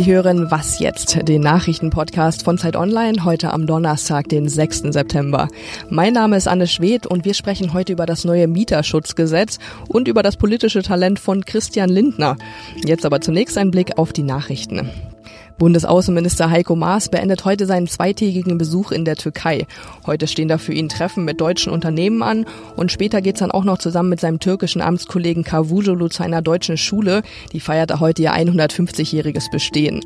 Sie hören Was jetzt, den Nachrichtenpodcast von Zeit Online, heute am Donnerstag, den 6. September. Mein Name ist Anne Schwedt und wir sprechen heute über das neue Mieterschutzgesetz und über das politische Talent von Christian Lindner. Jetzt aber zunächst ein Blick auf die Nachrichten. Bundesaußenminister Heiko Maas beendet heute seinen zweitägigen Besuch in der Türkei. Heute stehen da für ihn Treffen mit deutschen Unternehmen an und später geht's dann auch noch zusammen mit seinem türkischen Amtskollegen Kavujolu zu einer deutschen Schule. Die feiert heute ihr 150-jähriges Bestehen.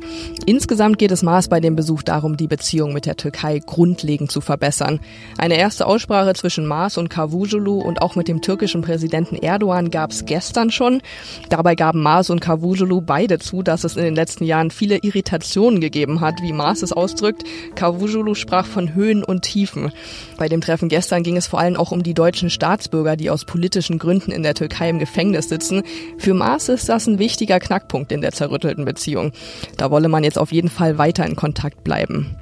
Insgesamt geht es Maas bei dem Besuch darum, die Beziehung mit der Türkei grundlegend zu verbessern. Eine erste Aussprache zwischen Maas und Kavujolu und auch mit dem türkischen Präsidenten Erdogan gab's gestern schon. Dabei gaben Maas und Kavujolu beide zu, dass es in den letzten Jahren viele Irritationen Situationen gegeben hat, wie Maas es ausdrückt. Kavujulu sprach von Höhen und Tiefen. Bei dem Treffen gestern ging es vor allem auch um die deutschen Staatsbürger, die aus politischen Gründen in der Türkei im Gefängnis sitzen. Für Maas ist das ein wichtiger Knackpunkt in der zerrüttelten Beziehung. Da wolle man jetzt auf jeden Fall weiter in Kontakt bleiben.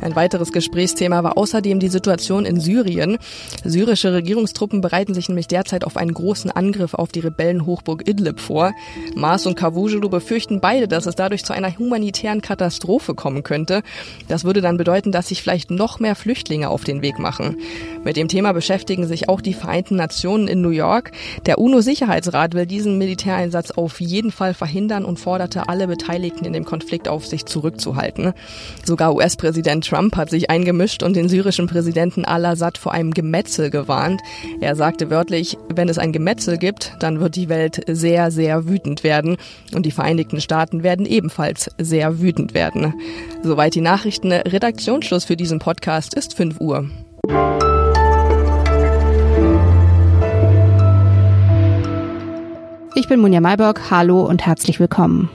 Ein weiteres Gesprächsthema war außerdem die Situation in Syrien. Syrische Regierungstruppen bereiten sich nämlich derzeit auf einen großen Angriff auf die Rebellenhochburg Idlib vor. Mars und Cavusoglu befürchten beide, dass es dadurch zu einer humanitären Katastrophe kommen könnte. Das würde dann bedeuten, dass sich vielleicht noch mehr Flüchtlinge auf den Weg machen. Mit dem Thema beschäftigen sich auch die Vereinten Nationen in New York. Der UNO-Sicherheitsrat will diesen Militäreinsatz auf jeden Fall verhindern und forderte alle Beteiligten in dem Konflikt auf, sich zurückzuhalten. Sogar US-Präsident Trump hat sich eingemischt und den syrischen Präsidenten al-Assad vor einem Gemetzel gewarnt. Er sagte wörtlich, wenn es ein Gemetzel gibt, dann wird die Welt sehr, sehr wütend werden. Und die Vereinigten Staaten werden ebenfalls sehr wütend werden. Soweit die Nachrichten. Redaktionsschluss für diesen Podcast ist 5 Uhr. Ich bin Munja Mayborg. Hallo und herzlich willkommen.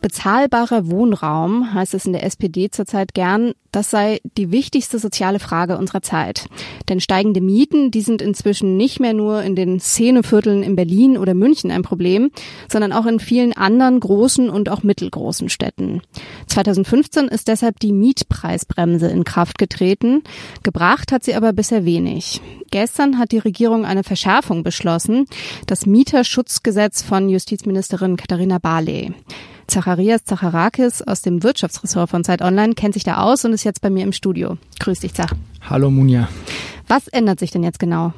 Bezahlbarer Wohnraum heißt es in der SPD zurzeit gern, das sei die wichtigste soziale Frage unserer Zeit. Denn steigende Mieten, die sind inzwischen nicht mehr nur in den Szenevierteln in Berlin oder München ein Problem, sondern auch in vielen anderen großen und auch mittelgroßen Städten. 2015 ist deshalb die Mietpreisbremse in Kraft getreten. Gebracht hat sie aber bisher wenig. Gestern hat die Regierung eine Verschärfung beschlossen, das Mieterschutzgesetz von Justizministerin Katharina Barley. Zacharias Zacharakis aus dem Wirtschaftsressort von Zeit Online kennt sich da aus und ist jetzt bei mir im Studio. Grüß dich, Zach. Hallo, Munja. Was ändert sich denn jetzt genau?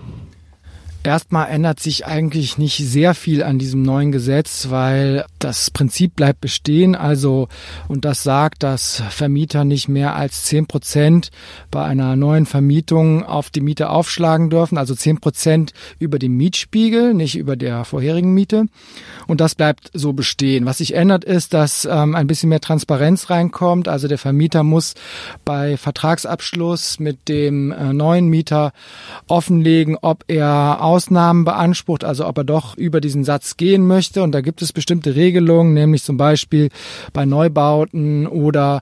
Erstmal ändert sich eigentlich nicht sehr viel an diesem neuen Gesetz, weil das Prinzip bleibt bestehen. Also, und das sagt, dass Vermieter nicht mehr als zehn Prozent bei einer neuen Vermietung auf die Miete aufschlagen dürfen. Also zehn Prozent über dem Mietspiegel, nicht über der vorherigen Miete. Und das bleibt so bestehen. Was sich ändert ist, dass ähm, ein bisschen mehr Transparenz reinkommt. Also der Vermieter muss bei Vertragsabschluss mit dem äh, neuen Mieter offenlegen, ob er Ausnahmen beansprucht, also ob er doch über diesen Satz gehen möchte. Und da gibt es bestimmte Regelungen, nämlich zum Beispiel bei Neubauten oder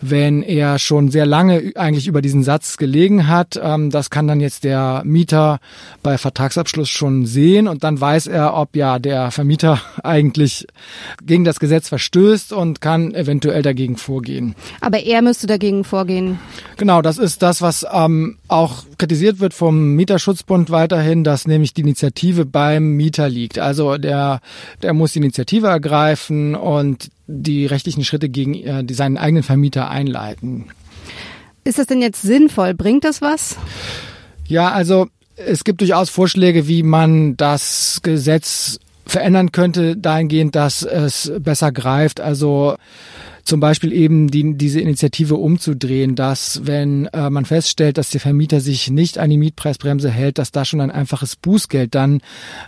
wenn er schon sehr lange eigentlich über diesen Satz gelegen hat. Ähm, das kann dann jetzt der Mieter bei Vertragsabschluss schon sehen und dann weiß er, ob ja der Vermieter eigentlich gegen das Gesetz verstößt und kann eventuell dagegen vorgehen. Aber er müsste dagegen vorgehen. Genau, das ist das, was ähm, auch kritisiert wird vom Mieterschutzbund weiterhin, dass nämlich die Initiative beim Mieter liegt. Also der, der muss die Initiative ergreifen und die rechtlichen Schritte gegen äh, seinen eigenen Vermieter einleiten. Ist das denn jetzt sinnvoll? Bringt das was? Ja, also es gibt durchaus Vorschläge, wie man das Gesetz verändern könnte, dahingehend, dass es besser greift. Also zum Beispiel eben die, diese Initiative umzudrehen, dass wenn äh, man feststellt, dass der Vermieter sich nicht an die Mietpreisbremse hält, dass da schon ein einfaches Bußgeld dann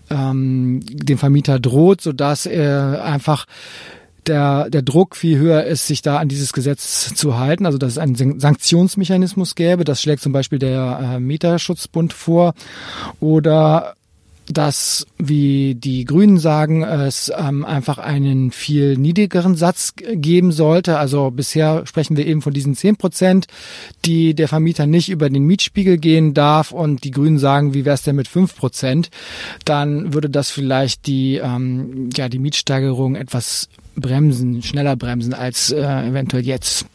ähm, dem Vermieter droht, sodass er einfach der, der Druck viel höher ist, sich da an dieses Gesetz zu halten. Also dass es einen Sanktionsmechanismus gäbe. Das schlägt zum Beispiel der äh, Mieterschutzbund vor. Oder dass, wie die Grünen sagen, es ähm, einfach einen viel niedrigeren Satz geben sollte. Also bisher sprechen wir eben von diesen zehn Prozent, die der Vermieter nicht über den Mietspiegel gehen darf. Und die Grünen sagen, wie wäre es denn mit fünf Prozent? Dann würde das vielleicht die, ähm, ja, die Mietsteigerung etwas bremsen, schneller bremsen als äh, eventuell jetzt.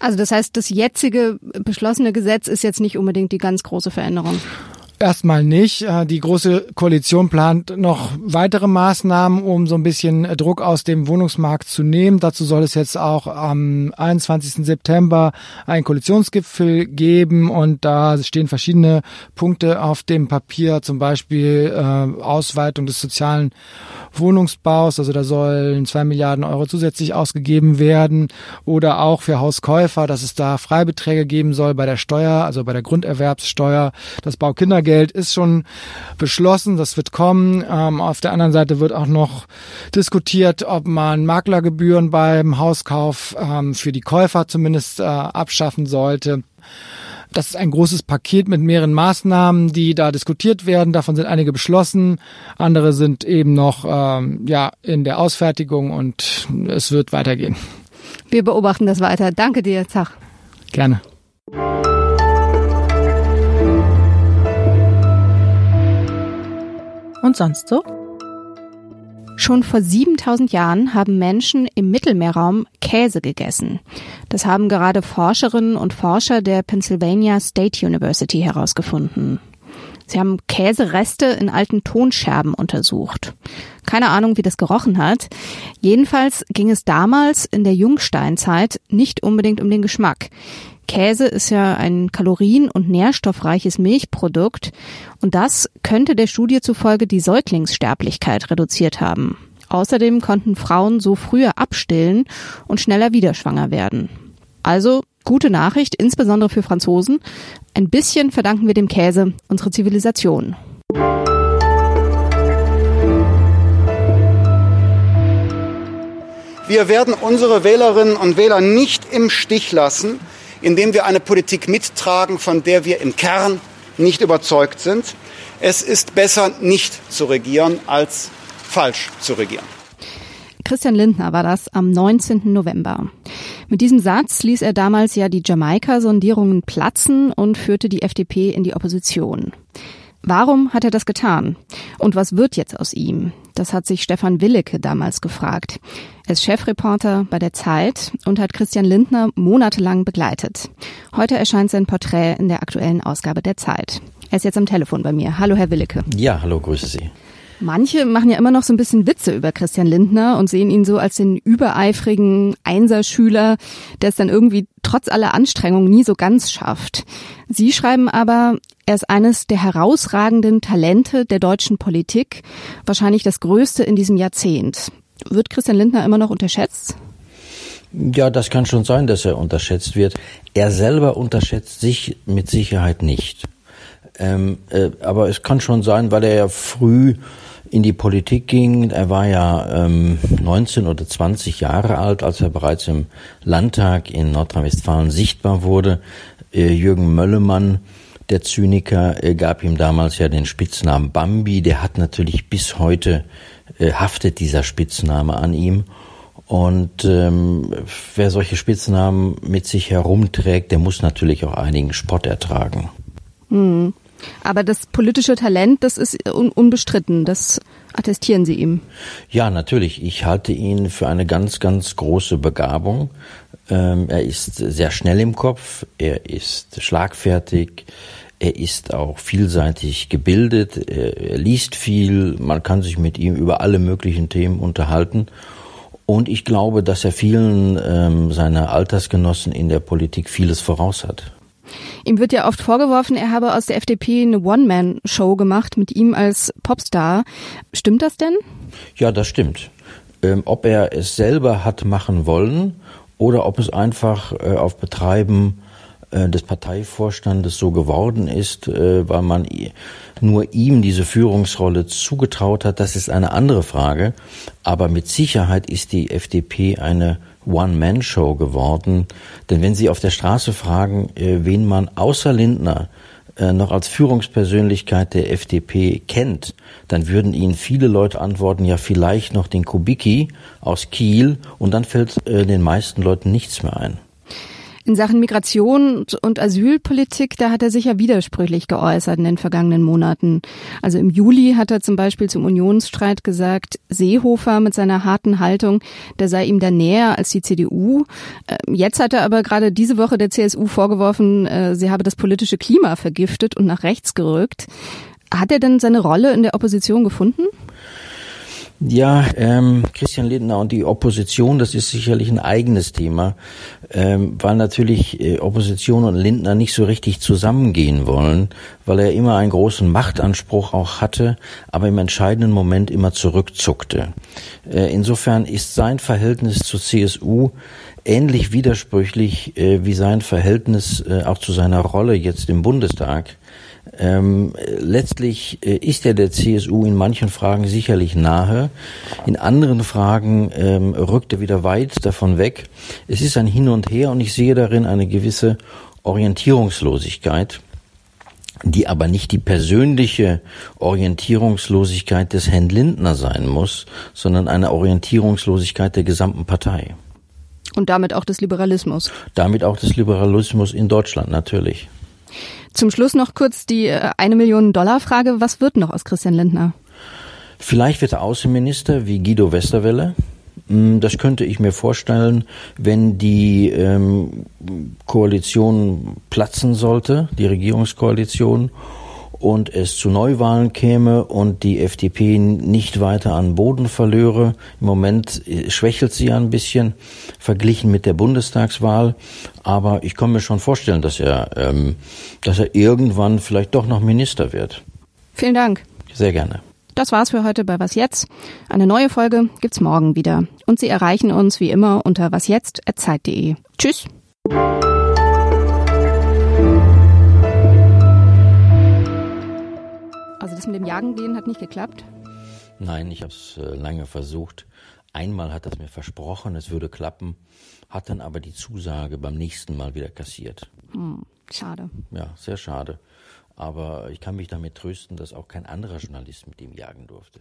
Also das heißt, das jetzige beschlossene Gesetz ist jetzt nicht unbedingt die ganz große Veränderung. Erstmal nicht. Äh, die Große Koalition plant noch weitere Maßnahmen, um so ein bisschen Druck aus dem Wohnungsmarkt zu nehmen. Dazu soll es jetzt auch am 21. September einen Koalitionsgipfel geben und da stehen verschiedene Punkte auf dem Papier, zum Beispiel äh, Ausweitung des sozialen Wohnungsbaus, also da sollen zwei Milliarden Euro zusätzlich ausgegeben werden oder auch für Hauskäufer, dass es da Freibeträge geben soll bei der Steuer, also bei der Grunderwerbssteuer. Das Baukindergeld ist schon beschlossen, das wird kommen. Ähm, auf der anderen Seite wird auch noch diskutiert, ob man Maklergebühren beim Hauskauf ähm, für die Käufer zumindest äh, abschaffen sollte. Das ist ein großes Paket mit mehreren Maßnahmen, die da diskutiert werden. Davon sind einige beschlossen, andere sind eben noch ähm, ja in der Ausfertigung und es wird weitergehen. Wir beobachten das weiter. Danke dir, Zach. Gerne. Und sonst so? Schon vor 7000 Jahren haben Menschen im Mittelmeerraum Käse gegessen. Das haben gerade Forscherinnen und Forscher der Pennsylvania State University herausgefunden. Sie haben Käsereste in alten Tonscherben untersucht. Keine Ahnung, wie das gerochen hat. Jedenfalls ging es damals in der Jungsteinzeit nicht unbedingt um den Geschmack. Käse ist ja ein kalorien- und nährstoffreiches Milchprodukt und das könnte der Studie zufolge die Säuglingssterblichkeit reduziert haben. Außerdem konnten Frauen so früher abstillen und schneller wieder schwanger werden. Also gute Nachricht, insbesondere für Franzosen. Ein bisschen verdanken wir dem Käse unsere Zivilisation. Wir werden unsere Wählerinnen und Wähler nicht im Stich lassen indem wir eine Politik mittragen, von der wir im Kern nicht überzeugt sind. Es ist besser, nicht zu regieren, als falsch zu regieren. Christian Lindner war das am 19. November. Mit diesem Satz ließ er damals ja die Jamaika-Sondierungen platzen und führte die FDP in die Opposition. Warum hat er das getan? Und was wird jetzt aus ihm? Das hat sich Stefan Willecke damals gefragt. Er ist Chefreporter bei der Zeit und hat Christian Lindner monatelang begleitet. Heute erscheint sein Porträt in der aktuellen Ausgabe der Zeit. Er ist jetzt am Telefon bei mir. Hallo, Herr Willecke. Ja, hallo, grüße Sie. Manche machen ja immer noch so ein bisschen Witze über Christian Lindner und sehen ihn so als den übereifrigen Einserschüler, der es dann irgendwie trotz aller Anstrengungen nie so ganz schafft. Sie schreiben aber, er ist eines der herausragenden Talente der deutschen Politik, wahrscheinlich das größte in diesem Jahrzehnt. Wird Christian Lindner immer noch unterschätzt? Ja, das kann schon sein, dass er unterschätzt wird. Er selber unterschätzt sich mit Sicherheit nicht. Ähm, äh, aber es kann schon sein, weil er ja früh in die Politik ging. Er war ja ähm, 19 oder 20 Jahre alt, als er bereits im Landtag in Nordrhein-Westfalen sichtbar wurde. Äh, Jürgen Möllemann, der Zyniker, äh, gab ihm damals ja den Spitznamen Bambi. Der hat natürlich bis heute äh, haftet dieser Spitzname an ihm. Und ähm, wer solche Spitznamen mit sich herumträgt, der muss natürlich auch einigen Spott ertragen. Mhm. Aber das politische Talent, das ist un unbestritten. Das attestieren Sie ihm. Ja, natürlich. Ich halte ihn für eine ganz, ganz große Begabung. Ähm, er ist sehr schnell im Kopf. Er ist schlagfertig. Er ist auch vielseitig gebildet, er, liest viel, man kann sich mit ihm über alle möglichen Themen unterhalten. Und ich glaube, dass er vielen ähm, seiner Altersgenossen in der Politik vieles voraus hat. Ihm wird ja oft vorgeworfen, er habe aus der FDP eine One-Man-Show gemacht mit ihm als Popstar. Stimmt das denn? Ja, das stimmt. Ähm, ob er es selber hat machen wollen oder ob es einfach äh, auf Betreiben des Parteivorstandes so geworden ist, äh, weil man nur ihm diese Führungsrolle zugetraut hat, das ist eine andere Frage. Aber mit Sicherheit ist die FDP eine One-Man-Show geworden. Denn wenn Sie auf der Straße fragen, äh, wen man außer Lindner noch als Führungspersönlichkeit der FDP kennt, dann würden Ihnen viele Leute antworten, ja vielleicht noch den Kubicki aus Kiel und dann fällt den meisten Leuten nichts mehr ein. In Sachen Migration und Asylpolitik, da hat er sich ja widersprüchlich geäußert in den vergangenen Monaten. Also im Juli hat er zum Beispiel zum Unionsstreit gesagt, Seehofer mit seiner harten Haltung, der sei ihm da näher als die CDU. Ähm, jetzt hat er aber gerade diese Woche der CSU vorgeworfen, äh, sie habe das politische Klima vergiftet und nach rechts gerückt. Hat er denn seine Rolle in der Opposition gefunden? Ja, ähm, Christian Lindner und die Opposition, das ist sicherlich ein eigenes Thema, ähm, weil natürlich äh, Opposition und Lindner nicht so richtig zusammengehen wollen, weil er immer einen großen Machtanspruch auch hatte, aber im entscheidenden Moment immer zurückzuckte. Äh, insofern ist sein Verhältnis zur CSU ähnlich widersprüchlich äh, wie sein Verhältnis äh, auch zu seiner Rolle jetzt im Bundestag. Ähm, letztlich äh, ist er der CSU in manchen Fragen sicherlich nahe, in anderen Fragen ähm, rückt er wieder weit davon weg. Es ist ein Hin und Her und ich sehe darin eine gewisse Orientierungslosigkeit, die aber nicht die persönliche Orientierungslosigkeit des Herrn Lindner sein muss, sondern eine Orientierungslosigkeit der gesamten Partei. Und damit auch des Liberalismus. Damit auch des Liberalismus in Deutschland natürlich. Zum Schluss noch kurz die äh, eine Million Dollar Frage. Was wird noch aus Christian Lindner? Vielleicht wird er Außenminister wie Guido Westerwelle. Hm, das könnte ich mir vorstellen, wenn die ähm, Koalition platzen sollte, die Regierungskoalition, und es zu Neuwahlen käme und die FDP nicht weiter an Boden verlöre. Im Moment äh, schwächelt sie ein bisschen verglichen mit der Bundestagswahl, aber ich kann mir schon vorstellen, dass er, ähm, dass er irgendwann vielleicht doch noch Minister wird. Vielen Dank. Sehr gerne. Das war's für heute bei Was jetzt. Eine neue Folge gibt's morgen wieder. Und Sie erreichen uns wie immer unter wasjetzt.zeit.de. Tschüss. Jagen gehen hat nicht geklappt? Nein, ich habe es äh, lange versucht. Einmal hat es mir versprochen, es würde klappen, hat dann aber die Zusage beim nächsten Mal wieder kassiert. Hm, schade. Ja, sehr schade. Aber ich kann mich damit trösten, dass auch kein anderer Journalist mit ihm jagen durfte.